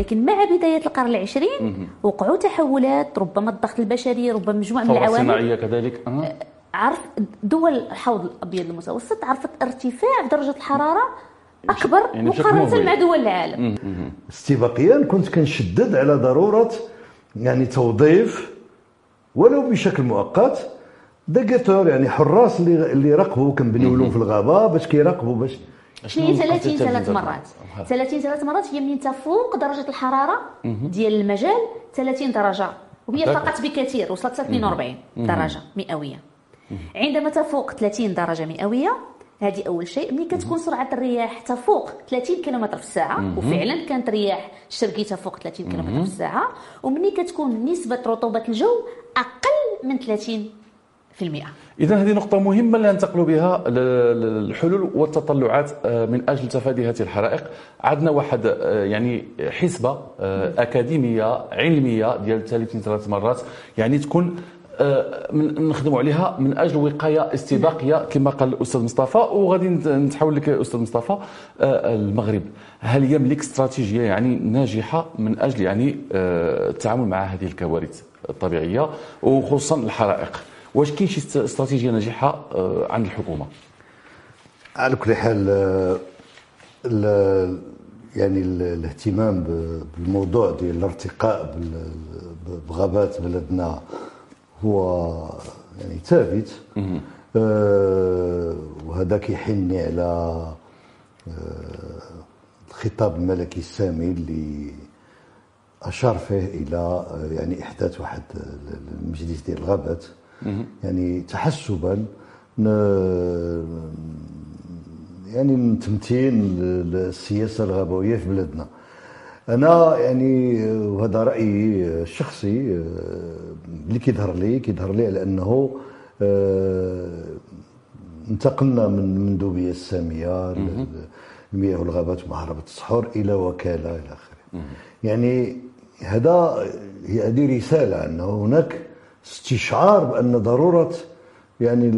ولكن مع بداية القرن العشرين وقعوا تحولات ربما الضغط البشري ربما مجموعة من العوامل. الصناعيه كذلك. أه. عرف دول الحوض الأبيض المتوسط عرفت ارتفاع درجة الحرارة أكبر يعني مقارنة. مع دول العالم. استباقيا كنت كنشدد على ضرورة يعني توظيف ولو بشكل مؤقت. دقيتور يعني حراس اللي اللي يراقبوا كنبنيو لهم في الغابة باش كيراقبوا باش شنو هي 30 التدريب ثلاث؟ مرات. أها. 30 ثلاث مرات هي منين تفوق درجة الحرارة ديال المجال 30 درجة وهي. فقط بكثير وصلت 42 درجة مئوية. عندما تفوق 30 درجة مئوية هذه أول شيء. ملي كتكون سرعة الرياح تفوق 30 كم في الساعة وفعلا كانت الرياح الشرقي تفوق 30 كم في الساعة. وملي كتكون نسبة رطوبة الجو أقل من 30% إذا هذه نقطة مهمة اللي ننتقلوا بها للحلول والتطلعات آه، من أجل تفادي هذه الحرائق. عندنا واحد آه، يعني حسبة آه، أكاديمية علمية ديال 30 ثلاث مرات. يعني تكون من- نخدموا عليها من أجل وقاية استباقية كما قال الأستاذ مصطفى وغادي نت- نتحول لك أستاذ مصطفى المغرب. هل يملك استراتيجية يعني ناجحة من أجل يعني التعامل مع هذه الكوارث الطبيعية وخصوصا الحرائق؟ واش كاين شي است- استراتيجية ناجحة آه، عند الحكومة؟ على كل حال آه، يعني ال- الاهتمام بالموضوع ديال الارتقاء بغابات بلدنا هو يعني ثابت. آه، وهذا كيحني على آه، الخطاب الملكي السامي اللي أشار فيه إلى آه، يعني إحداث واحد المجلس ديال الغابات. يعني تحسبا يعني من تمتين السياسة الغابويه في بلادنا. أنا يعني وهذا رأيي الشخصي اللي كيظهر لي كيظهر لي على أنه آه، انتقلنا من المندوبية السامية المياه والغابات ومهربة الصحور إلى وكالة إلى آخره. يعني هذا هذه رسالة أنه هناك استشعار بأن ضرورة يعني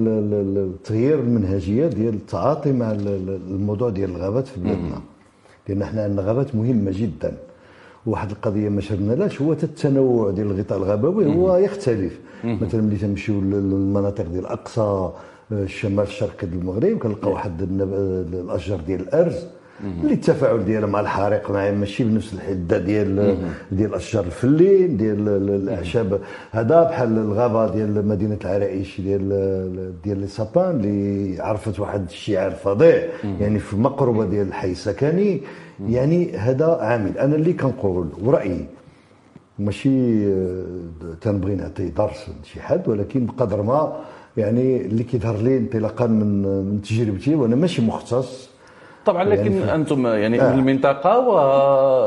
تغيير المنهجية ديال التعاطي مع ال- ال- الموضوع ديال الغابات في بلادنا. لأن إحنا عندنا غابات مهمة جدا. واحد القضية ما شرنالاش هو التنوع ديال الغطاء الغابوي هو يختلف. مثلا ملي تمشيو للمناطق ديال اقصى الشمال الشرقي ديال المغرب كنلقاو واحد الأشجار ديال الأرز. اللي التفاعل ديالها مع الحريق مع ماشي بنفس الحده ديال ديال الأشجار الفلين ديال ال- الأعشاب هذا بحال الغابة ديال مدينة العرائش ديال ديال لي سابان اللي عرفت واحد الشعار فظيع. يعني في مقربة ديال الحي السكني يعني هذا عامل. أنا اللي كنقول ورأيي ماشي آه، تنبغي نعطي درس لشي حد ولكن بقدر ما يعني اللي كيظهر لي انطلاقا من من تجربتي وأنا ماشي مختص. طبعا لكن يعني أنتم يعني آه. من المنطقة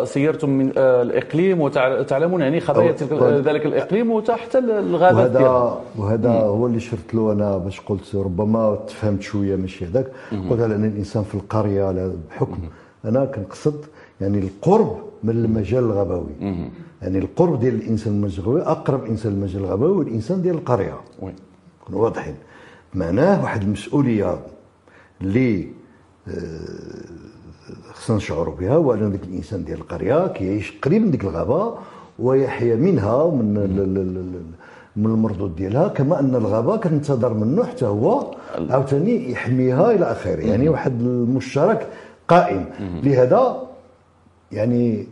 وسيرتم من آه، الإقليم وتعلمون يعني أو- ذلك الإقليم وحتى الغابات وهذا وهذا هو اللي شرت له أنا باش قلت ربما تفهمت شوية ماشي هذاك. قلت على أن الإنسان في القرية على بحكم. أنا كنقصد يعني القرب من المجال الغابوي يعني القرب ديال الإنسان من المجال الغابوي أقرب إنسان للمجال الغابوي هو الإنسان ديال القرية. وي. نكونوا واضحين. معناه واحد المسؤولية اللي خصنا نشعروا بها هو ان ذاك الإنسان ديال القرية كيعيش قريب من ديك الغابة ويحيا منها ومن من المردود ديالها كما أن الغابة كتنتظر منه حتى هو عاوتاني يحميها إلى آخره. يعني واحد المشترك قائم. لهذا يعني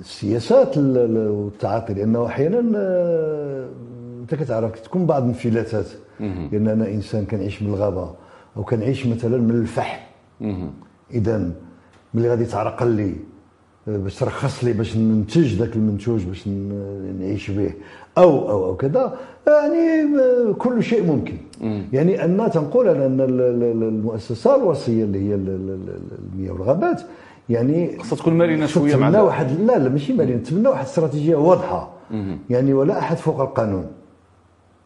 السياسات ال- ال- والتعاطي لأنه أحيانا آه، أنت كتعرف تكون بعض الانفلاتات. لأن أنا إنسان كنعيش من الغابة أو كنعيش مثلا من الفحم. اذا ملي غادي تعرقل لي باش ترخص لي باش ننتج ذاك المنتوج باش نعيش به أو أو أو كذا يعني كل شيء ممكن. يعني أن تنقول أن ال- ال- المؤسسة الوصية اللي هي ال- ال- ال- المياه والغابات يعني خصها تكون مرنة شوية مع تبنى. واحد لا لا ماشي مرنة تبنى واحد استراتيجية واضحة. يعني ولا أحد فوق القانون.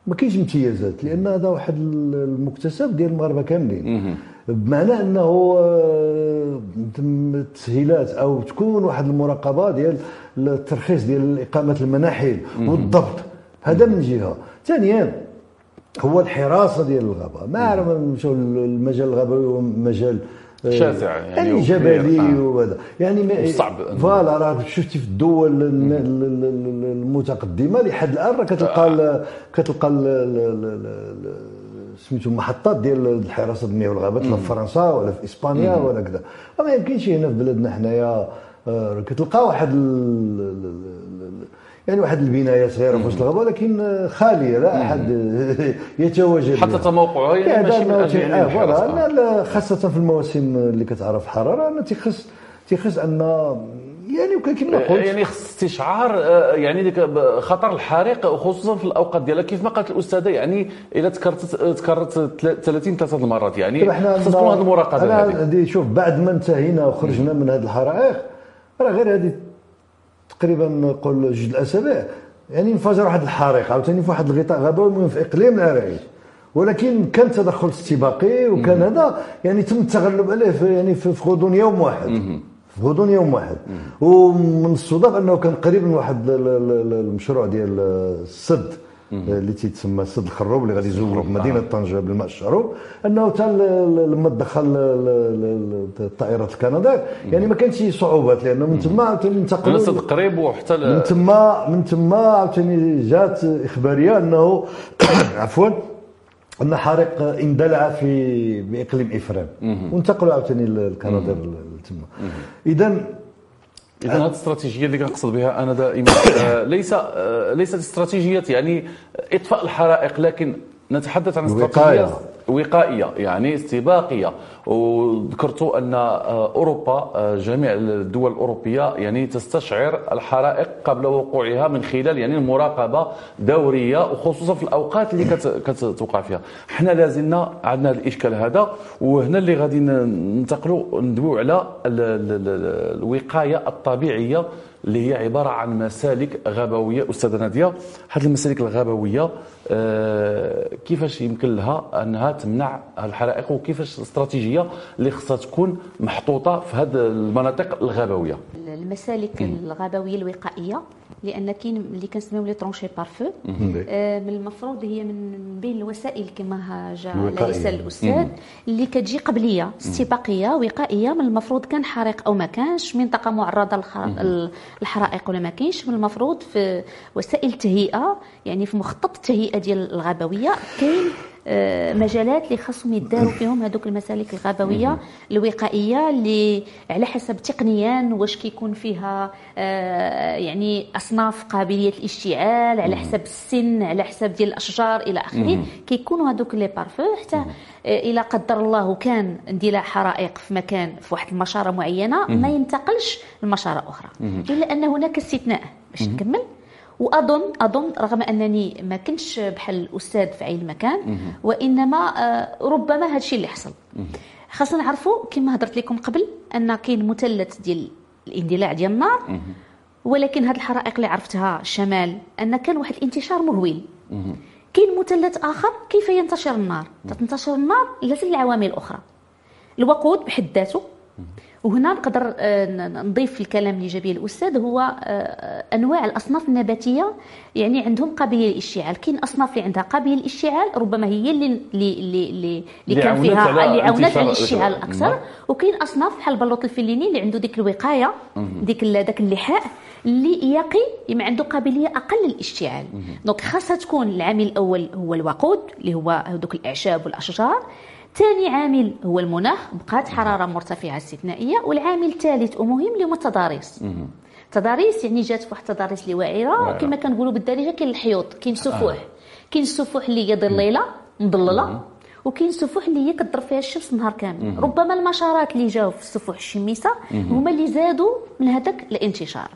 ما كاينش امتيازات لأن هذا واحد المكتسب ديال المغاربة كاملين. بمعنى أنه آه، تم التسهيلات أو تكون واحد المراقبة ديال الترخيص ديال إقامة المناحل والضبط. هذا من جهة. ثانيا هو الحراسة ديال الغابة. ما عرف نمشيو المجال الغابوي هو مجال شاسع يعني, يعني. جبلي آه. وهذا. يعني أنه- فوالا راه شفتي في الدول المتقدمة لحد الآن راه كتلقى كتلقى سميتو محطات ديال حراسه المياه والغابات لا في فرنسا ولا في إسبانيا ولا كذا ما يمكنش هنا في بلادنا حنايا آه، كتلقى واحد يعني واحد البناية صغيرة في وسط الغابة ولكن خالية لا أحد يتواجد حتى. تموقعها يعني ماشي من أجل يعني آه، لا لا خاصة في المواسم اللي كتعرف الحرارة أنا تيخص تيخص أن يعني كما قلت. يعني خص استشعار آه، يعني ديك خطر الحريق خصوصا في الأوقات ديالها كيف ما قالت الأستاذة يعني إلا تكررت تكررت تل- 30 ثلاثة المرات يعني طيب إحنا خص تكون هذه المراقبة هذه شوف بعد ما انتهينا وخرجنا من هذه الحرائق راه غير هذه تقريبا نقول جوج الأسابيع يعني انفجر واحد الحريق عاوتاني في واحد الغطاء غابوي المهم في إقليم العرايش ولكن كان تدخل استباقي وكان هذا يعني تم التغلب عليه في يعني في في غضون يوم واحد. في غضون يوم واحد. ومن الصدف أنه كان قريب من واحد ال- ال- ال- المشروع ديال السد اللي تيتسمى سد الخروب اللي غادي يزور مدينة طنجة بالماء الشروب أنه حتى لما ال- الطائرات الكندا يعني ما كانش صعوبات لأنه من تما عاوتاني انتقلوا نسد قريب وحتى من تما من تما عاوتاني جات إخبارية أنه عفوا أن حريق اندلع في بإقليم إفران. وانتقلوا عاوتاني للكندا تما. اذا اذا هذه الاستراتيجية اللي كنقصد بها أنا دائما آه، ليس آه، ليست استراتيجية يعني إطفاء الحرائق لكن نتحدث عن الوقاية. استراتيجيه وقائية يعني استباقيه وذكرت أن أوروبا آه، جميع الدول الأوروبية يعني تستشعر الحرائق قبل وقوعها من خلال يعني المراقبه دورية وخصوصا في الأوقات اللي كت- كتوقع فيها حنا لازلنا عندنا هذا الإشكال هذا وهنا اللي غادي ننتقلوا ندويو على ال- ال- ال- الوقاية الطبيعية اللي هي عبارة عن مسالك غابويه أستاذة نادية هذه المسالك الغابويه آه، كيفاش يمكن لها أنها تمنع الحرائق وكيفاش الاستراتيجيه اللي خصها تكون محطوطة في هذه المناطق الغابويه المسالك الغابويه الوقائية. لأن كاين اللي كنسميو لي ترونشي بارفو آه، من المفروض هي من بين الوسائل كما جا. ليس الأستاذ اللي كتجي قبلية استباقية وقائية من المفروض كان حريق أو ما كانش منطقة معرضة للحرائق ولا ما كاينش من المفروض في وسائل التهيئه يعني في مخطط التهيئه ديال الغابوية كاين مجالات اللي خاصهم يداروا فيهم هذوك المسالك الغابوية الوقائية اللي على حسب تقنيا واش كيكون فيها آه، يعني أصناف قابلية الاشتعال على حسب السن على حسب ديال الأشجار إلى آخره. كيكونوا هذوك لي بارفو حتى آه، إلى قدر الله كان اندلاع حرائق في مكان في واحد المشارة معينة ما ينتقلش لمشارة أخرى. إلا أن هناك استثناء باش نكمل. واظن أظن رغم أنني ما كنتش بحال الأستاذ في أي مكان وإنما آه، ربما هذا الشيء اللي حصل. خاصنا نعرفوا كما هضرت لكم قبل أن كاين مثلث ديال الاندلاع ديال النار ولكن هذه الحرائق اللي عرفتها الشمال أن كان واحد الانتشار مهول كاين مثلث آخر كيف ينتشر النار؟ تنتشر النار لازم العوامل الأخرى. الوقود بحد ذاته. وهنا نقدر آه، نضيف الكلام اللي جابيه الأستاذ هو آه، أنواع الأصناف النباتية يعني عندهم قابلية للاشتعال كاين اصناف اللي عندها قابلية للاشتعال ربما هي اللي اللي اللي, اللي, كان فيها اللي عاونت على الاشتعال. أكثر وكاين أصناف بحال البلوط الفليني اللي عنده ديك الوقاية ديك داك اللحاء اللي يقي ما عنده قابلية أقل للاشتعال دونك خاصها تكون العامل الأول هو الوقود اللي هو هذوك الأعشاب والأشجار. ثاني عامل هو المناخ بقات حرارة مرتفعة استثنائية والعامل الثالث ومهم اللي هو التضاريس تضاريس يعني جات في واحد التضاريس اللي واعرة. كما كنقولوا بالدارجه كاين الحيوط كاين السفوح كاين السفوح اللي هي ظليله مضلله وكاين السفوح اللي هي كضرب فيها الشمس نهار كامل. ربما المشارات اللي جاو في السفوح الشميسة هما اللي زادوا من هذاك الانتشار.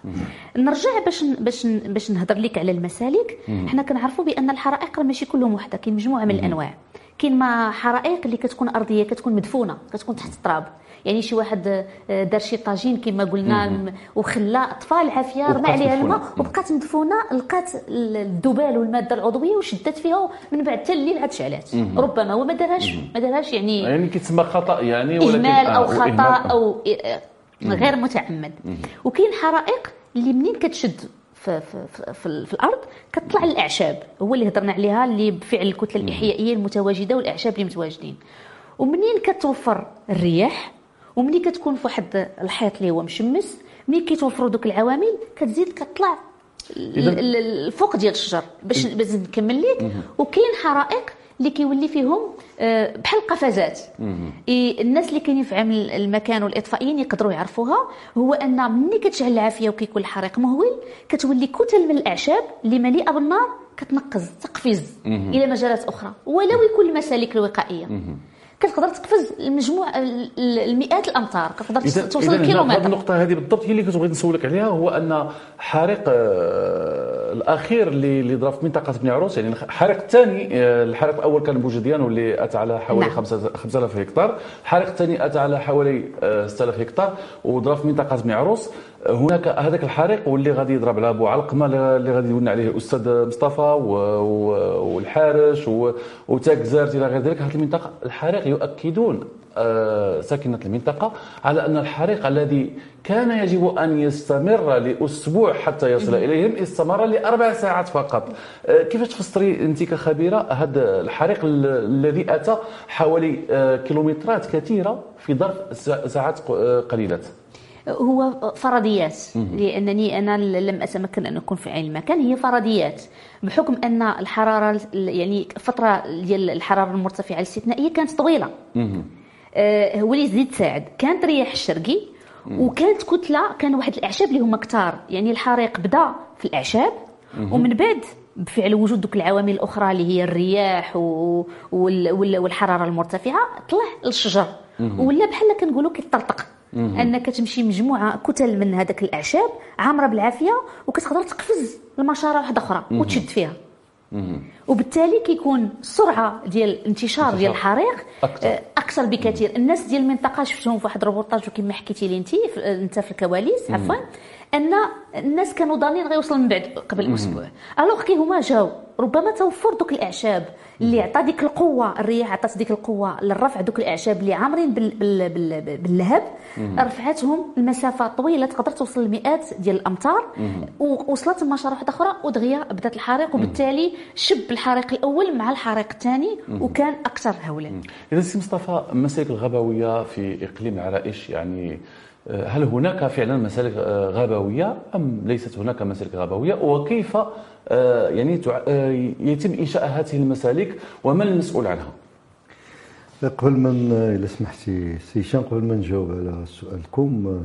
نرجع باش باش باش نهضر لك على المسالك. حنا كنعرفوا بأن الحرائق ماشي كلهم وحدة كاين مجموعة من الأنواع. كاين ما حرائق اللي كتكون أرضية كتكون مدفونة كتكون تحت التراب. يعني شي واحد آه، دار شي طاجين كما قلنا وخلى طفى العافيه رمى عليها. الماء وبقات مدفونة لقات ال- الذبال والمادة العضوية وشدت فيها من بعد حتى الليل عاد شعلات. ربما هو ما دارهاش ما دارهاش يعني يعني كيتسمى خطأ يعني ولكن إهمال آه، أو وإهمال، خطا آه. أو إيه- غير متعمد. وكاين حرائق اللي منين كتشد؟ في, في, في, في, في الأرض كتطلع الإعشاب هو اللي هضرنا عليها اللي بفعل الكتلة الإحيائية المتواجدة والإعشاب اللي متواجدين. ومنين كتوفر الرياح؟ وملي كتكون في واحد الحيط اللي هو مشمس؟ ملي كيتوفروا دوك العوامل؟ كتزيد ال- الفوق ديال الشجر باش باش نكمل لك وكاين حرائق اللي كيولي فيهم آه، بحال قفزات إيه، الناس اللي كاينين في عمل المكان والإطفائيين يقدروا يعرفوها. هو أن ملي كتشعل العافية وكيكون الحريق مهول كتولي كتل من الأعشاب اللي مليئه بالنار كتنقز تقفز إلى مجالات أخرى. ولو يكون المسالك الوقائية. كتقدر تقفز المجموع ال- ال- المئات الأمتار. كتقدر توصل إذا هنا هذه لكيلومتر النقطة هذه بالضبط هي اللي كنت بغيت نسولك عليها هو أن حريق آه، الأخير اللي اللي ضرب في منطقة بني عروس يعني الحريق الثاني آه، الحريق الأول كان بوجديان واللي أتى على حوالي نعم. 5000 هكتار. الحريق الثاني أتى على حوالي آه، 6000 هكتار وضرب في منطقة بني عروس. آه، هناك هذاك الحريق واللي غادي يضرب على أبو علقمة اللي غادي يولنا عليه الاستاذ مصطفى والحارش وتاكزارت إلى غير ذلك. هذه المنطقة الحريق يؤكدون آه، ساكنة المنطقة على أن الحريق الذي كان يجب أن يستمر لأسبوع حتى يصل إليهم استمر لأربع ساعات فقط. آه، كيفاش تفسري أنت كخبيرة هذا الحريق ال- الذي أتى حوالي آه، كيلومترات كثيرة في ظرف سا- ساعات ق- آه، قليلات هو فرضيات لأنني أنا لم أتمكن أن أكون في عين المكان هي فرضيات. بحكم أن الحرارة يعني فترة ديال الحرارة المرتفعة الاستثنائية كانت طويلة. آه، هو اللي زيد ساعد كانت رياح الشرقي وكانت كتلة كان واحد الإعشاب اللي هما كتار. يعني الحريق بدا في الإعشاب ومن بعد بفعل وجود دوك العوامل الأخرى اللي هي الرياح و... وال... وال... والحرارة المرتفعة طلع للشجر ولا بحال كنقولوا كيطرطق انك تمشي مجموعة كتل من هذاك الإعشاب عامرة بالعافية وكتقدر تقفز لمشاره واحدة أخرى وتشد فيها. وبالتالي كيكون السرعه ديال انتشار ديال الحريق أكثر. آه، أكثر بكثير. الناس ديال المنطقة شفتهم في واحد الروبورتاج وكما حكيتي لي انت انت في الكواليس عفوا. أن الناس كانوا ظانين غيوصل من بعد قبل أسبوع. alors que هما جاو ربما توفر دوك الإعشاب اللي عطى ديك القوة الرياح عطات ديك القوة للرفع دوك الإعشاب اللي عامرين بال بال بال باللهب رفعتهم المسافة طويلة تقدر توصل لمئات ديال الأمتار ووصلت لمشاره واحدة أخرى ودغيا بدأت الحريق وبالتالي شب الحريق الأول مع الحريق الثاني وكان أكثر هولا إذا سي مصطفى المسالك الغابوية في إقليم العرائش يعني هل هناك فعلا مسالك آه، غابوية أم ليست هناك مسالك غابوية؟ وكيف آه، يعني آه، يتم إنشاء هذه المسالك ومن المسؤول عنها؟ قبل من إلا سمحتي سي هشام قبل ما نجاوب على سؤالكم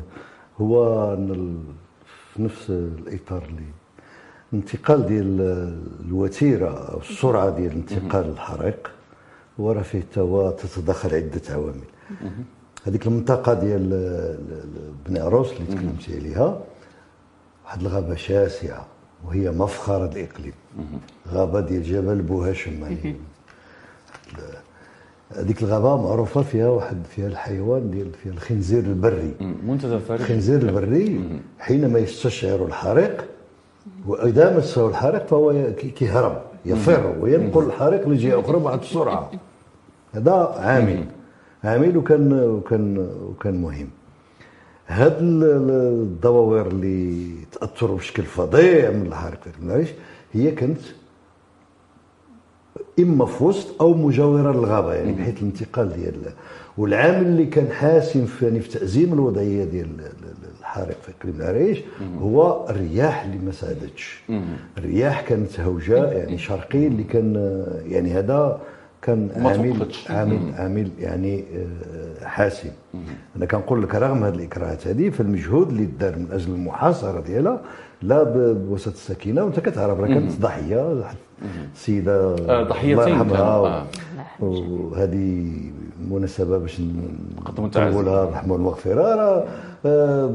هو ال- في نفس الإطار اللي الانتقال ديال الوتيرة أو السرعة ديال انتقال الحريق هو راه فيه توا تتداخل عدة عوامل. هذيك المنطقة ديال ال- ال- بني عروس اللي تكلمتي عليها. واحد الغابة شاسعة وهي مفخرة الإقليم. غابة ديال جبل بو هاشم يعني. هذيك الغابة معروفة فيها واحد فيها الحيوان ديال فيها الخنزير البري. منتدى فريد الخنزير البري حينما يستشعر الحريق وإذا مسه الحريق فهو كيهرب يفر وينقل الحريق لجهة أخرى مع السرعة. هذا عامل. عامل وكان وكان وكان مهم. هاد ال- ال- الدواوير اللي تأثروا بشكل فظيع من الحريق في المعيش هي كانت إما في وسط أو مجاورة للغابة يعني بحيث الانتقال ديال والعامل اللي كان حاسم في يعني في تأزيم الوضعية ديال ال- ال- الحريق في اقليم العريش هو الرياح اللي ما ساعدتش. الرياح كانت هوجه يعني شرقي اللي كان يعني هذا كان عامل. عامل عامل يعني آه، حاسم. أنا كنقول لك رغم هذه الإكراهات هذه فالمجهود اللي دار من أجل المحاصرة ديالها لا بوسط السكينة وأنت كتعرف راه كانت ضحية السيدة آه، ضحيتين الله يرحمها. وهذه مناسبة باش نقدموا. نقولها الرحمه والمغفره راه آه،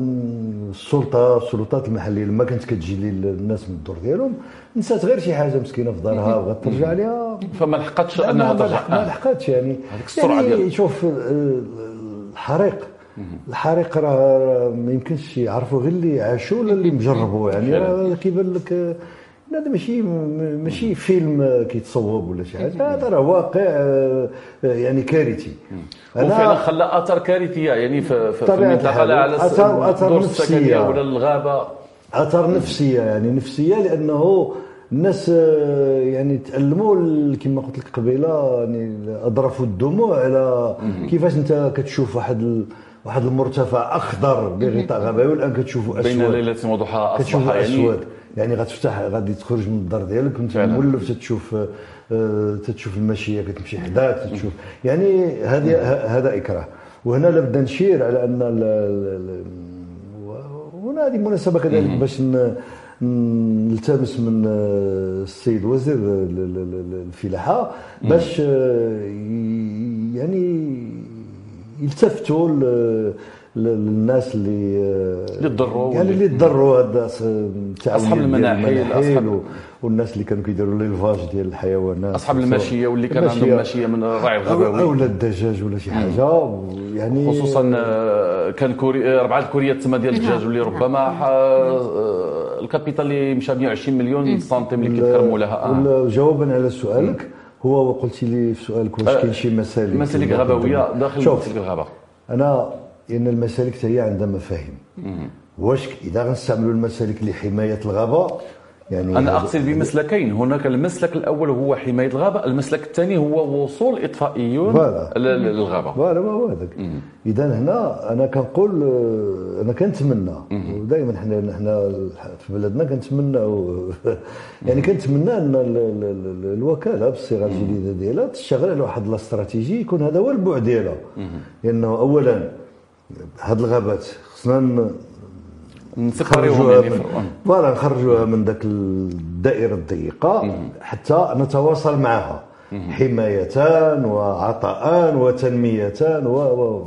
السلطة السلطات المحلية لما كانت كتجي لي الناس من الدور ديالهم نسات غير شي حاجة مسكينة في دارها بغات ترجع ليها فما لحقتش ما ترجع. ما آه. لحقتش يعني. هذيك السرعة يعني. شوف آه، الحريق. الحريق راه ما يمكنش يعرفوا غير اللي عاشوا ولا اللي مجربوا. يعني. راه كيبان لك هذا ماشي ماشي فيلم كيتصوب ولا شي حاجة. هذا راه واقع آه، يعني كارثي. وفعلا خلى اثار كارثيه يعني في, في, المنطقة. لا على الدور نفسية. السكنية ولا الغابة. اثار نفسية يعني نفسية لأنه الناس آه، يعني تعلموا ال- كما قلت لك قبيلة يعني أضرفوا الدموع على كيفاش أنت كتشوف واحد واحد المرتفع أخضر بغطاء غابوي والآن كتشوفوا بين أسود. ليلة وضحاها أصبح كتشوفوا يعني أسود. يعني غتفتح غادي تخرج من الدار ديالك فعلا. مولف تتشوف آه، تتشوف الماشيه كتمشي حداك تتشوف. يعني هذه هذا إكراه. وهنا لابد نشير على أن وهنا هذه مناسبة كذلك باش نلتمس من آه، السيد وزير ال- ال- ال- الفلاحة باش آه، يعني يلتفتوا للناس اللي آه، اللي تضروا يعني واللي- اللي تضروا هذا المناحل أصحاب- و- والناس اللي كانوا كيديروا ليلفاج ديال الحيوانات أصحاب الماشيه واللي كان عندهم ماشيه من الراعي الغابوي أو الدجاج ولا شي حاجة يعني خصوصا آه، كان كوري آه، ربعة الكوريات تما ديال الدجاج واللي ربما آه، ال capital اللي مشى 120 مليون سنتيم اللي كيتكرموا لها. آه. ولا جوابا على سؤالك هو قلت لي في سؤالك واش كاين شي مسالك مسالك غابوية داخل شوف مسالك الغابة. أنا إن المسالك حتى هي عندها مفاهيم. واش إذا غنستعملوا المسالك لحماية الغابة يعني أنا أقصد بمسلكين. هناك المسلك الأول هو حماية الغابة المسلك الثاني هو وصول إطفائيون للغابة. voilà هو هذاك. إذا هنا أنا كنقول آه، أنا كنتمنى ودائما حنا حنا في بلدنا كنتمنى يعني كنتمنى أن ال- ال- ال- الوكالة بالصيغة الجديدة ديالها تشتغل على واحد الاستراتيجي يكون هذا هو البعد ديالها. لأنه اولا هاد الغابات خصنا نخرجوها يعني من. voilà نخرجوها من ذاك الدائرة الضيقة حتى نتواصل معها. حمايه وعطاء وتنميه و و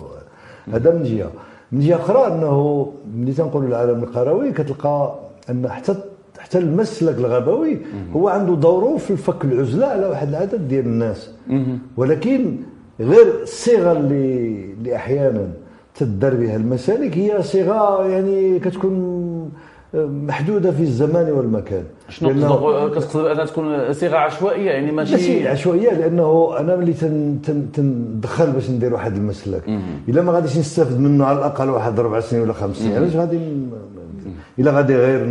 هذا من جهة. من جهة أخرى أنه ملي تنقولوا العالم القروي كتلقى أن حتى حتى المسلك الغابوي هو عنده دوره في الفك العزلة على واحد العدد ديال الناس. ولكن غير الصيغه اللي اللي أحيانا تدار بها المسالك هي صيغه يعني كتكون محدوده في الزمان والمكان شنو لأنه- قصدك كتقصد انها تكون صيغه عشوائيه يعني ماشي ماشي عشوائيه لأنه أنا ملي تن تن تندخل باش ندير واحد المسلك الا ما غاديش نستافد منه على الاقل واحد أربع سنين ولا خمس سنين علاش غادي الا غادي غير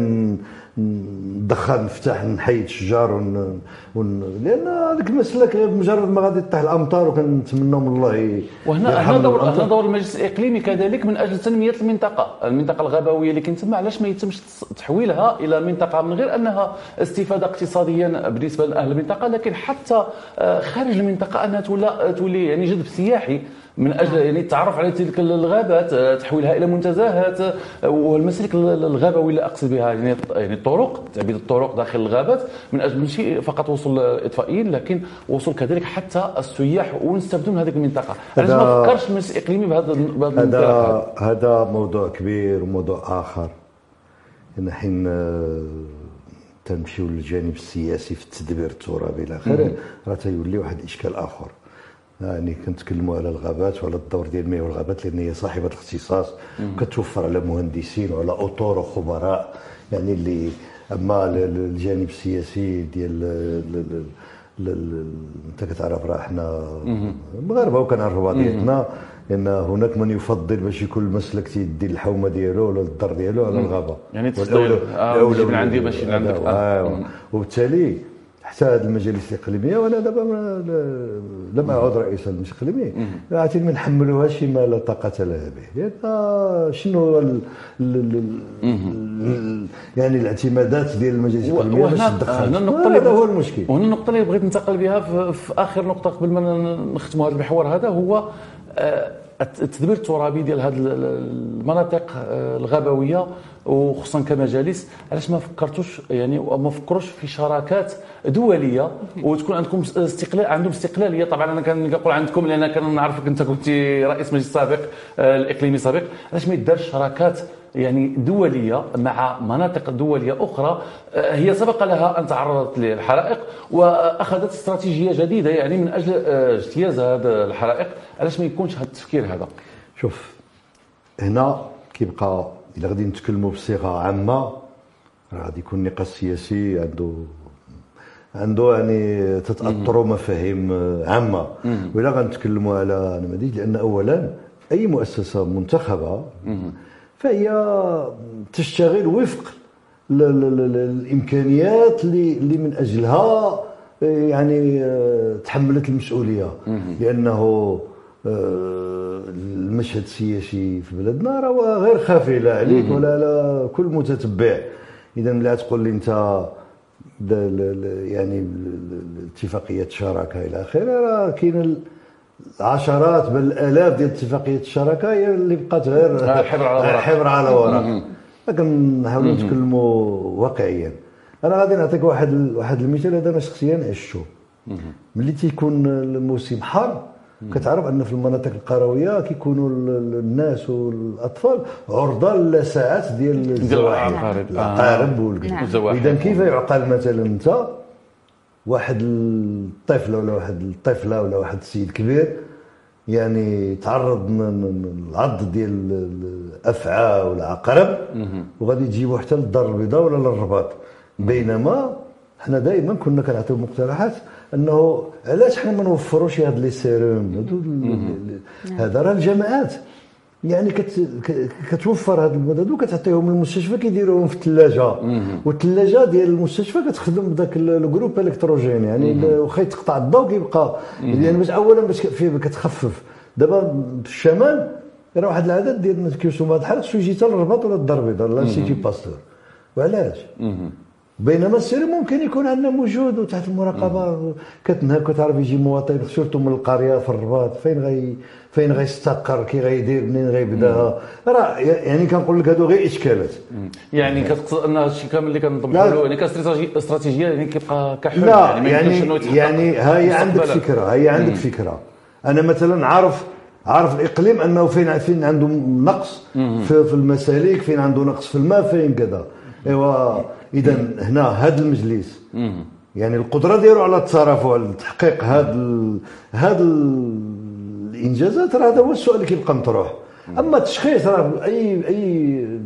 ندخل نفتح نحيد شجار ون... ون... لأن هذاك المسلك بمجرد ما غادي تطيح الأمطار وكنتمناو من الله وهنا هنا دور. هنا دور المجلس الإقليمي كذلك من أجل تنمية المنطقة، المنطقة الغابوية اللي كاين تما علاش ما يتمش تحويلها إلى منطقة من غير أنها استفادة اقتصاديا بالنسبة لأهل المنطقة لكن حتى آه، خارج المنطقة أنها تولى تولي يعني جذب سياحي من أجل يعني التعرف على تلك الغابات آه، تحويلها إلى منتزهات آه، والمسالك الغابويه اللي أقصد بها يعني يعني الطرق تعبيد الطرق داخل الغابات من أجل ماشي فقط وصول الاطفائيين لكن وصول كذلك حتى السياح ونستافدوا من هذه المنطقة. علاش ما هذا- فكرش المجلس الاقليمي بهذا هذا هذا؟ موضوع كبير وموضوع آخر. حين آه، تنمشيو للجانب السياسي في التدبير الترابي إلى اخره راه تيولي واحد الاشكال آخر. يعني كنتكلموا على الغابات وعلى الدور ديال المياه والغابات لأن هي صاحبة الاختصاص. كتوفر على مهندسين وعلى اطور وخبراء. يعني اللي أما ال- ال- الجانب السياسي ديال ال- ال- ال- ال- أنت كتعرف راه حنا المغاربه وكنعرفوا بعضياتنا لأن هناك من يفضل باش يكون المسلك تيدي الحومة ديالو ولا الدار ديالو على الغابة. يعني تفضل، آه، من عندي من عندك. آه. ايوا وبالتالي حتى هذه المجالس الاقليميه وأنا دابا لم أعد رئيس المجلس الإقليمي. عاد ما نحملوهاش ما لا طاقة لها به. لأن شنو هو ال- ال- ال- ال- يعني الاعتمادات ديال المجالس الاقليميه باش تدخل. النقطة هذا هو المشكل. وهنا النقطة اللي بغيت ننتقل بها في, في آخر نقطة قبل ما نختموا هذا المحور هذا هو آه، التدبير الترابي ديال هذه المناطق آه، الغابوية وخصوصا كمجالس علاش ما فكرتوش يعني ما فكروش في شراكات دولية وتكون عندكم استقلال عندهم استقلاليه طبعا أنا كنقول عندكم لأن كنعرفك أنت كنت رئيس مجلس سابق آه، الإقليمي سابق علاش ما يدارش شراكات يعني دولية مع مناطق دولية أخرى؟ آه، هي سبق لها أن تعرضت للحرائق وأخذت استراتيجية جديدة يعني من أجل آه، اجتياز هذه الحرائق. علاش ما يكونش هذا التفكير هذا؟ شوف هنا كيبقى إلا غادي نتكلموا بصيغة عامة راه غادي يكون نقاش سياسي عنده عنده يعني تتاثروا مفاهيم عامة. وإلا غنتكلموا على نماذج لأن اولا أي مؤسسة منتخبة فهي تشتغل وفق ال- ال- ال- الإمكانيات اللي اللي من أجلها يعني تحملت المسؤولية. لأنه آه، المشهد السياسي في بلادنا راه غير خافي لا عليك ولا لا كل متتبع. اذا ملي تقول لي أنت يعني اتفاقية الشراكة إلى آخره. راه كاين عشرات بل الالاف ديال اتفاقيات الشراكة هي اللي بقات غير حبر على ورق حبر على ورق لكن نحاولوا نتكلموا واقعيا. أنا غادي نعطيك واحد واحد المثال هذا أنا شخصيا عشته. ملي تيكون الموسم حار كتعرف أن في المناطق القروية كيكونوا الناس والأطفال عرضة لساعات ديال الزواحف. العقارب والزواحف إذا كيف يعقل مثلا أنت؟ واحد الطفل ولا واحد الطفلة ولا واحد السيد كبير يعني تعرض للعض ديال الأفعى ولا عقرب وغادي تجيبو حتى للدار البيضاء ولا للرباط. بينما حنا دائما كنا كنعطيو مقترحات انه علاش حنا ما نوفروش هاد لي سيروم؟ هذا راه الجامعات. يعني كت... كتوفر هاد المدد وكتعطيهم للمستشفى كيديروهم في الثلاجة. والثلاجة ديال المستشفى كتخدم بداك ال groupe électrogène يعني واخا يتقطع الضوء كيبقى يعني باش اولا باش كتخفف. دابا في الشمال راه واحد العدد ديال الناس كيوصلوا هذا الحال خصو يجي حتى للرباط ولا الدار البيضاء l'Institut Pasteur وعلاش؟ بينما السير ممكن يكون عندنا موجود وتحت المراقبة كتنهى كتعرف يجي مواطن surtout من القرية في الرباط فين غي فين غيستقر كي غيدير منين غيبداها راه يعني كنقول لك هادو غير إشكالات. يعني كتقصد أن هادشي كامل اللي كنطبقوا له يعني كاستراتيجيه يعني كيبقى كحل لا يعني يعني, يعني هاي عندك فكرة هاي عندك فكرة. أنا مثلا عارف عارف الإقليم أنه فين فين عنده نقص في, في المسالك فين عنده نقص في الماء فين كذا. إيوا إذا هنا هذا المجلس يعني القدرة ديالو على التصرف وعلى تحقيق هذا هذا الإنجازات راه هذا هو السؤال اللي كيبقى مطروح. أما التشخيص راه أي أي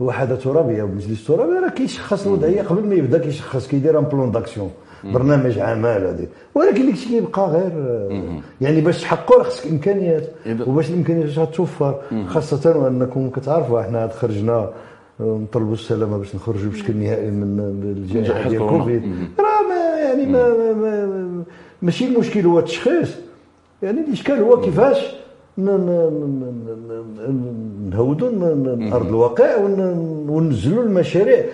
وحدة ترابية ومجلس ترابي راه كيشخص الوضعية قبل ما يبدأ كيشخص كيدير ان بلون داكسيون برنامج عمل هذه ولكن داكشي كيبقى غير يعني باش تحققوا راه خصك إمكانيات وباش الإمكانيات توفر خاصة وأنكم كتعرفوا إحنا خرجنا نطلبوا السلامة باش نخرجوا بشكل نهائي من الجائحة ديال كوفيد. راه ما يعني ما, ما, ما ماشي المشكل هو التشخيص. يعني الإشكال هو كيفاش نهودوا أرض الواقع وننزلوا المشاريع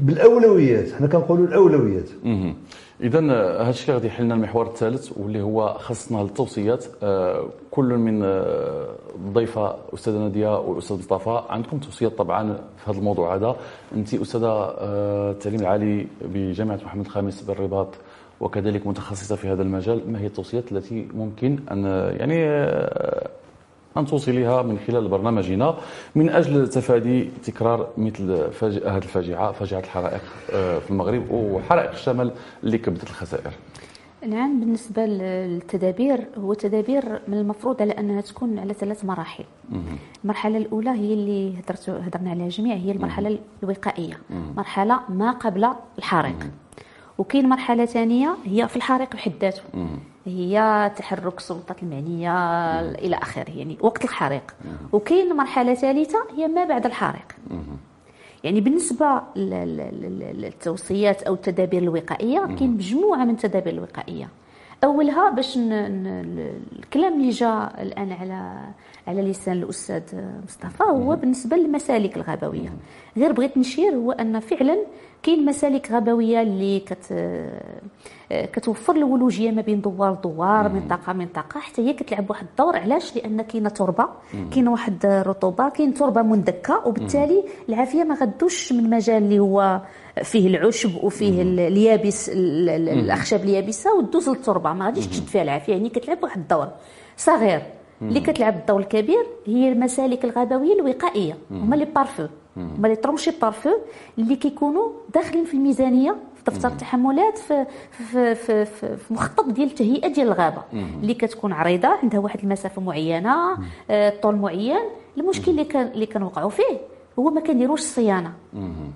بالأولويات. حنا كنقولوا الأولويات. اذا هذا الشيء غادي يحل لنا المحور الثالث واللي هو خصنا التوصيات. آه، كل من آه، الضيفه أستاذة نادية والأستاذ مصطفى عندكم توصيات طبعا في هذا الموضوع هذا. أنت أستاذة آه، التعليم العالي بجامعة محمد الخامس بالرباط وكذلك متخصصة في هذا المجال. ما هي التوصيات التي ممكن أن يعني أن توصليها من خلال برنامجنا من أجل تفادي تكرار مثل هذه الفاجعة فاجعة الحرائق آه، في المغرب وحرائق الشمال اللي كبدت الخسائر. نعم بالنسبة للتدابير هو تدابير من المفروض على أنها تكون على ثلاث مراحل. المرحلة الأولى هي اللي هدرت هدرنا عليها جميع هي المرحلة الوقائية. مرحلة ما قبل الحريق وكاين مرحلة ثانية هي في الحريق بحد ذاته هي تحرك السلطات المعنية إلى آخره يعني وقت الحريق. وكاين مرحلة ثالثة هي ما بعد الحريق. يعني بالنسبة للتوصيات أو التدابير الوقائية كاين مجموعة من التدابير الوقائية. أولها باش الكلام اللي جاء الآن على على لسان الأستاذ مصطفى هو بالنسبة للمسالك الغابوية. غير بغيت نشير هو أن فعلا كاين مسالك غابويه اللي كت كتوفر الولوجية ما بين دوار دوار منطقة منطقة حتى هي كتلعب واحد الدور علاش؟ لأن كاينة تربة كاينة واحد الرطوبه كاين تربة مندكة وبالتالي العافية ما غدوش من مجال اللي هو فيه العشب وفيه اليابس الأخشاب اليابسة ودوز للتربة ما غاديش تشد فيها العافية. يعني كتلعب واحد الدور صغير اللي كتلعب الدور الكبير هي المسالك الغابويه الوقائية هما les pare-feu. les tranchées pare-feu اللي كيكونوا داخلين في الميزانية في دفتر التحملات في في في, في, في مخطط ديال التهيئه ديال الغابة اللي كتكون عريضة عندها واحد المسافة معينة آه، طول معين. المشكل اللي كان اللي كنوقعوا فيه هو ما كنديروش الصيانة.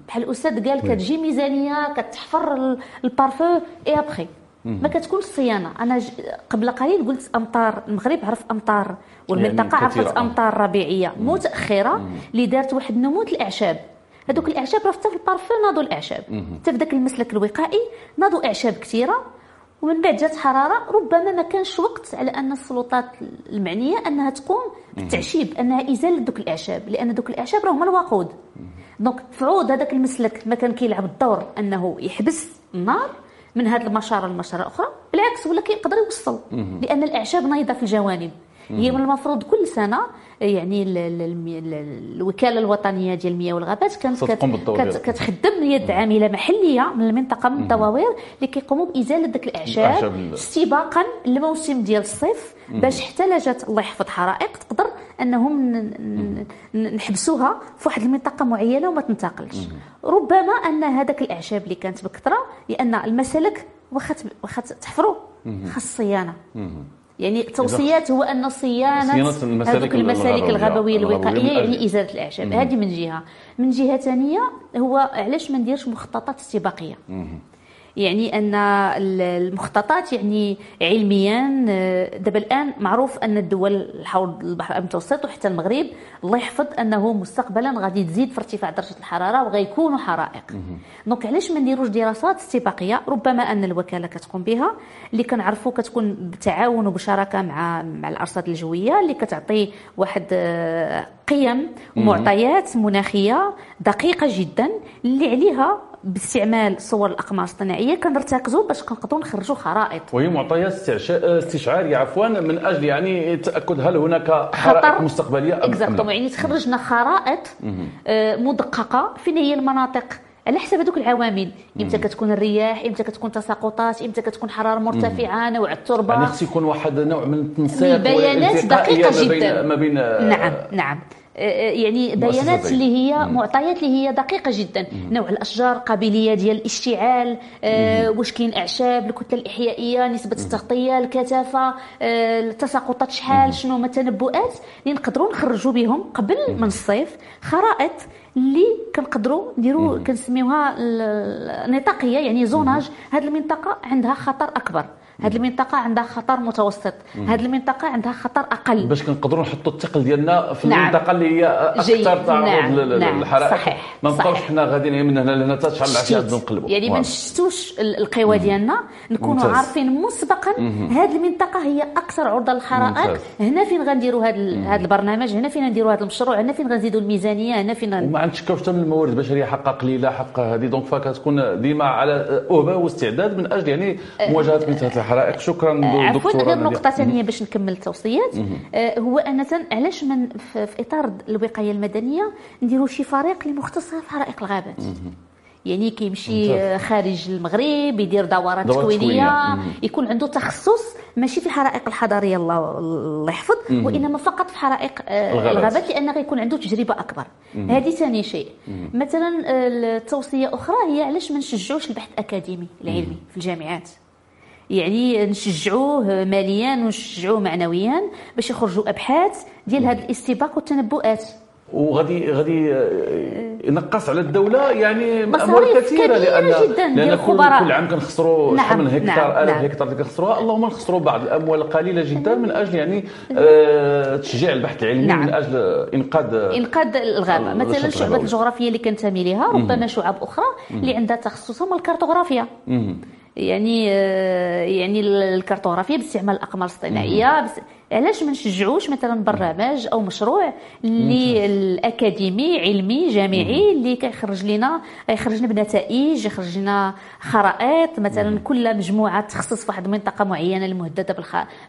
بحال الاستاذ قال كتجي ميزانية كتحفر ال pare-feu اي ابخي ما كتكونش الصيانه أنا ج... قبل قليل قلت أمطار المغرب عرف أمطار والمنطقة يعني عرفت أمطار ربيعية. متأخرة اللي دارت واحد نموت الإعشاب. هذوك الإعشاب راه حتى في البارفو ناضوا الإعشاب. حتى في ذاك المسلك الوقائي ناضوا إعشاب كثيرة. ومن بعد جات حرارة. ربما ما كانش وقت على أن السلطات المعنية أنها تقوم بالتعشيب أنها إزالة دوك الإعشاب. لأن دوك الإعشاب راهم الوقود. donc فعوض هذاك المسلك ما كان كيلعب الدور أنه يحبس النار من هذا المشارة لمشاره أخرى بالعكس ولا كيقدر يوصل لأن الاعشاب نايضه في الجوانب. هي من المفروض كل سنة يعني ال ال ال الوكالة الوطنية ديال المياه والغابات كانت كت كتخدم يد عامله محلية من المنطقة من الدواوير اللي كيقوموا بإزالة ذاك الاعشاب استباقا للموسم ديال الصيف. باش حتى لا جات الله يحفظ حرائق تقدر أنهم نحبسوها في واحد المنطقة معينة وما تنتقلش. ربما أن هذاك الاعشاب اللي كانت بكثرة لأن المسالك واخا واخا تحفروا خاص صيانه يعني التوصيات هو أن صيانة المسالك, المسالك الغابويه الوقائيه يعني إزالة الاعشاب هذه من جهة. من جهة ثانية هو علاش ما نديرش مخططات استباقية؟ يعني أن المخططات يعني علميا آه، دابا الآن معروف أن الدول حول البحر المتوسط وحتى المغرب الله يحفظ أنه مستقبلا غادي تزيد في ارتفاع درجة الحرارة وغيكونوا حرائق. دونك علاش ما نديروش دراسات استباقية؟ ربما أن الوكالة كتقوم بها اللي كنعرفوا كتكون بتعاون وبشراكة مع مع الأرصاد الجوية اللي كتعطي واحد آه، قيم ومعطيات مناخية دقيقة جدا اللي عليها باستعمال صور الأقمار الاصطناعيه كنرتكزوا باش كنقدروا نخرجوا خرائط. وهي معطيات استشعاريه عفوا من أجل يعني التاكد هل هناك حرائق مستقبلية ام لا. يعني تخرجنا خرائط آه، مدققة فين هي المناطق على حسب هذوك العوامل. إمتى كتكون الرياح إمتى كتكون تساقطات إمتى كتكون حرارة مرتفعة نوع التربة. يعني خص يكون واحد نوع من التنسيق البيانات دقيقة جدا. ما بين نعم نعم. يعني بيانات اللي هي معطيات اللي هي دقيقة جدا. نوع الأشجار قابلية ديال الاشتعال آه واش كاين إعشاب الكتلة الإحيائية نسبة التغطية الكثافة آه التساقطات شحال شنو هما التنبؤات اللي نقدروا نخرجوا بهم قبل من الصيف. خرائط اللي كنقدروا نديروا كنسميوها نطاقية يعني زوناج. هذه المنطقة عندها خطر أكبر. هذه المنطقة عندها خطر متوسط. هذه المنطقة عندها خطر أقل. باش كنقدروا نحطوا الثقل ديالنا في نعم. المنطقة اللي هي أكثر تعرض نعم. للحرائق. صحيح. ما نبقاوش حنا غاديين من هنا لهنا تشعل العشاء نقلبوا. يعني ما نشتوش القوى ديالنا. نكونوا عارفين مسبقا هذه المنطقة هي أكثر عرضة للحرائق. هنا فين غنديروا هذا هذا البرنامج؟ هنا فين نديروا هذا المشروع؟ هنا فين غنزيدوا الميزانية؟ هنا فين وما عندش حتى من الموارد البشريه حقها قليلة حقها هذه. دونك فكتكون ديما على أوبة واستعداد من أجل يعني مواجهة مثل هذه الحرائق شكرا عفوا غير نقطة ثانية باش نكمل التوصيات. آه، هو أن علاش من في إطار الوقاية المدنية نديروا شي فريق اللي مختص في حرائق الغابات. يعني كيمشي خارج المغرب يدير دورات تكوينية يكون عنده تخصص ماشي في الحرائق الحضارية الله الله يحفظ وإنما فقط في حرائق آه، الغابات. لأن غيكون عنده تجربة أكبر. هذه ثاني شيء. مثلا التوصية أخرى هي علاش ما نشجعوش البحث الأكاديمي العلمي في الجامعات؟ يعني نشجعوه ماليا ونشجعوه معنويا باش يخرجوا أبحاث ديال هذا الاستباق والتنبؤات. وغادي غادي ينقص على الدولة يعني اموال كثيرة لأن جدا لأن كل, كل عام كنخسروا نعم شحال من هكتار نعم ألف نعم. هكتار اللي كنخسروها اللهم نخسروا بعض الأموال القليله جدا من أجل يعني آه تشجيع البحث العلمي نعم. من أجل إنقاذ إنقاذ الغابة. مثلا الشعبه الجغرافية اللي كنتمي لها ربما شعب أخرى اللي عندها تخصصهم الكارتوغرافيا. يعني آه، يعني الكارتوغرافيا باستعمال الأقمار الاصطناعيه علاش ما نشجعوش مثلا برنامج أو مشروع اللي الأكاديمي علمي جامعي اللي كيخرج لنا يخرج لنا بنتائج يخرج لنا خرائط مثلا كل مجموعة تخصص في واحد المنطقة معينة المهددة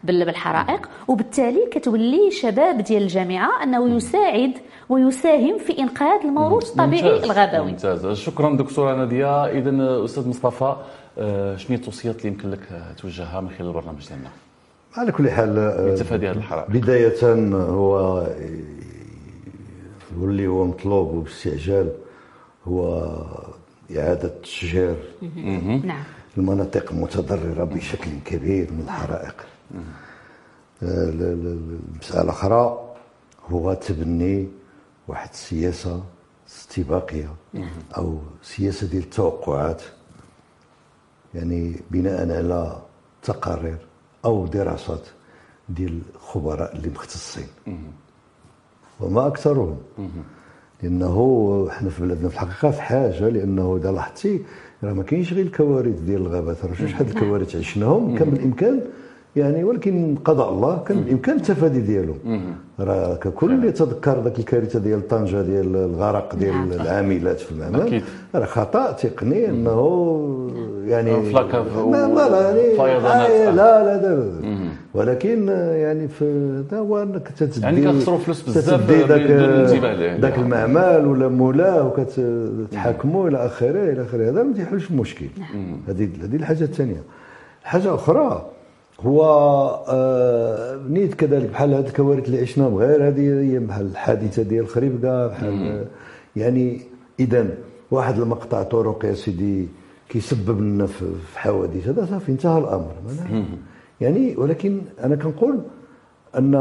بالحرائق وبالتالي كتولي شباب ديال الجامعة أنه يساعد ويساهم في إنقاذ الموروث الطبيعي الغابوي. ممتاز. شكرا دكتورة نادية. اذا أستاذ مصطفى شنو هي التوصيات اللي يمكن لك توجهها من خلال البرنامج ديالنا على كل حال لتفادي هذه الحرائق بداية هو واللي هو مطلوب باستعجال هو إعادة تشجير نعم. المناطق المتضررة بشكل كبير من الحرائق. آه، المسألة الأخرى هو تبني واحد السياسة استباقية أو سياسة ديال التوقعات. يعني بناء على تقارير أو دراسات ديال الخبراء اللي مختصين. وما أكثرهم. لأنه إحنا في بلادنا في الحقيقة في حاجة لأنه إذا لاحظتي راه ما كاينش غير الكوارث ديال الغابات راه شحال الكوارث عشناهم كان بالإمكان يعني ولكن قضاء الله كان بالامكان التفادي ديالهم راه ككل اللي يتذكر ذاك الكارثة ديال طنجه ديال الغرق ديال نعم. العاملات في المعمل. راه خطأ تقني إنه يعني ما ما لا يعني. آه، لا لا لا. ولكن آه، يعني في هذا هو إنك تتدي يعني كتخسروا فلوس بزاف ذاك بدون انتباه ليه. ذاك المعمل ولا مولاه وكتحاكموا إلى آخره إلى آخره. هذا ما تيحلش المشكل هذه هذه الحاجة الثانية. حاجة أخرى هو آه نيت كذلك بحال هذه الكوارث اللي عشناهم غير هذه هي بحال الحادثة ديال خريبكا بحال آه، يعني اذا واحد المقطع طرق يا سيدي كيسبب لنا في حوادث هذا صافي انتهى الأمر. يعني ولكن أنا كنقول أن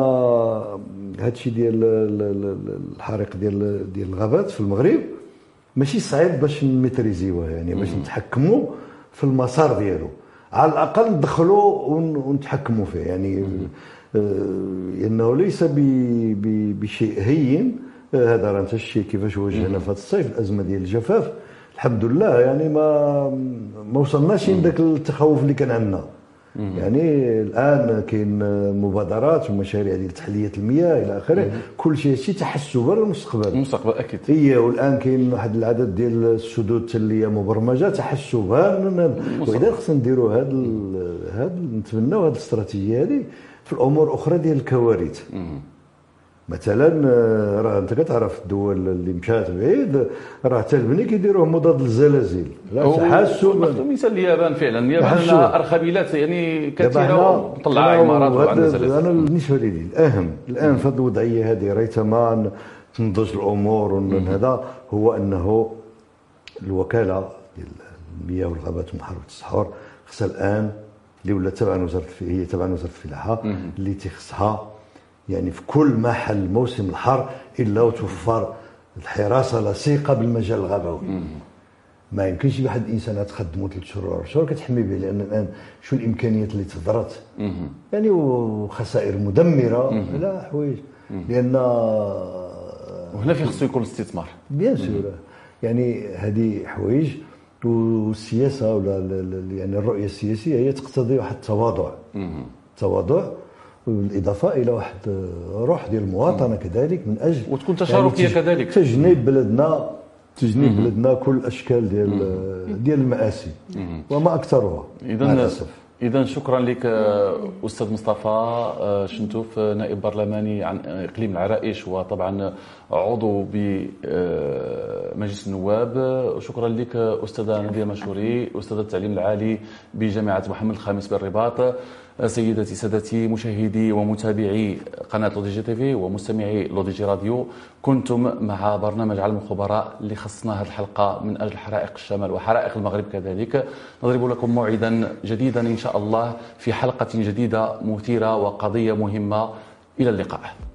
هذا الشيء ديال ال- ال- ال- الحريق ديال ديال الغابات في المغرب ماشي صعيب باش نميتريزيوه يعني باش نتحكموا في المسار ديالو. على الأقل ندخلوا ون- ونتحكموا فيه. يعني آه، إنه ليس بشيء هين. آه، هذا راه انت الشيء كيفاش واجهنا في هذا الصيف الأزمة ديال الجفاف. الحمد لله يعني ما ما وصلناش لذاك التخوف اللي كان عندنا. يعني الآن كاين مبادرات ومشاريع ديال تحلية المياه إلى آخره. كل شيء شيء تحسبا للمستقبل المستقبل. أكيد. هي والآن كاين واحد العدد ديال السدود التلية مبرمجة تحسبها وإذا خصنا نديروا هذا هذا نتمناو هذه الاستراتيجية هذه في الأمور الاخرى ديال الكوارث. مثلا آه، راه انت كتعرف الدول اللي مشات بعيد راه حتى البني كيديروه مضاد للزلازل. لا ناخذ مثال اليابان فعلا. اليابان. عندها أرخبيلات يعني كثيرة حنا عمارات وعندها زلازل. أنا بالنسبة لي الأهم الان في هذه الوضعية هذه ريتما تنضج الأمور هذا هو أنه الوكالة ديال المياه والغابات ومحاربه الصحور خصها الآن اللي ولات تبع وزارة هي تبع وزارة الفلاحة اللي تخصها يعني في كل محل موسم الحر إلا وتوفر الحراسة لصيقه بالمجال الغابوي ما يمكنش واحد الإنسان تخدمه ثلاث شهور أربع شهور كتحمي به لأن الآن شو الإمكانيات اللي تهدرت يعني وخسائر مدمرة لا حوايج. لأن وهنا في خصو يكون الاستثمار. بيان سور. يعني هذه حوايج والسياسة ولا يعني الرؤية السياسية هي تقتضي واحد التواضع. تواضع بالإضافة إلى واحد روح ديال المواطنة كذلك من أجل وتكون تشاركية تج- كذلك. تجنيب بلدنا تجنيب بلدنا كل الأشكال ديال ديال المآسي. وما أكثرها اذا الأسف. اذا شكرا لك آه، أستاذ مصطفى آه، شنتوف آه، نائب برلماني عن إقليم العرائش وطبعا عضو بمجلس النواب. آه، شكرا لك آه، أستاذة نادية مشوري أستاذة التعليم العالي بجامعة محمد الخامس بالرباط. سيداتي سادتي مشاهدي ومتابعي قناة L'ODJ TV ومستمعي L'ODJ Radio كنتم مع برنامج عالم الخبراء اللي خصصنا هذه الحلقة من أجل حرائق الشمال وحرائق المغرب كذلك. نضرب لكم موعدا جديدا إن شاء الله في حلقة جديدة مثيرة وقضية مهمة. إلى اللقاء.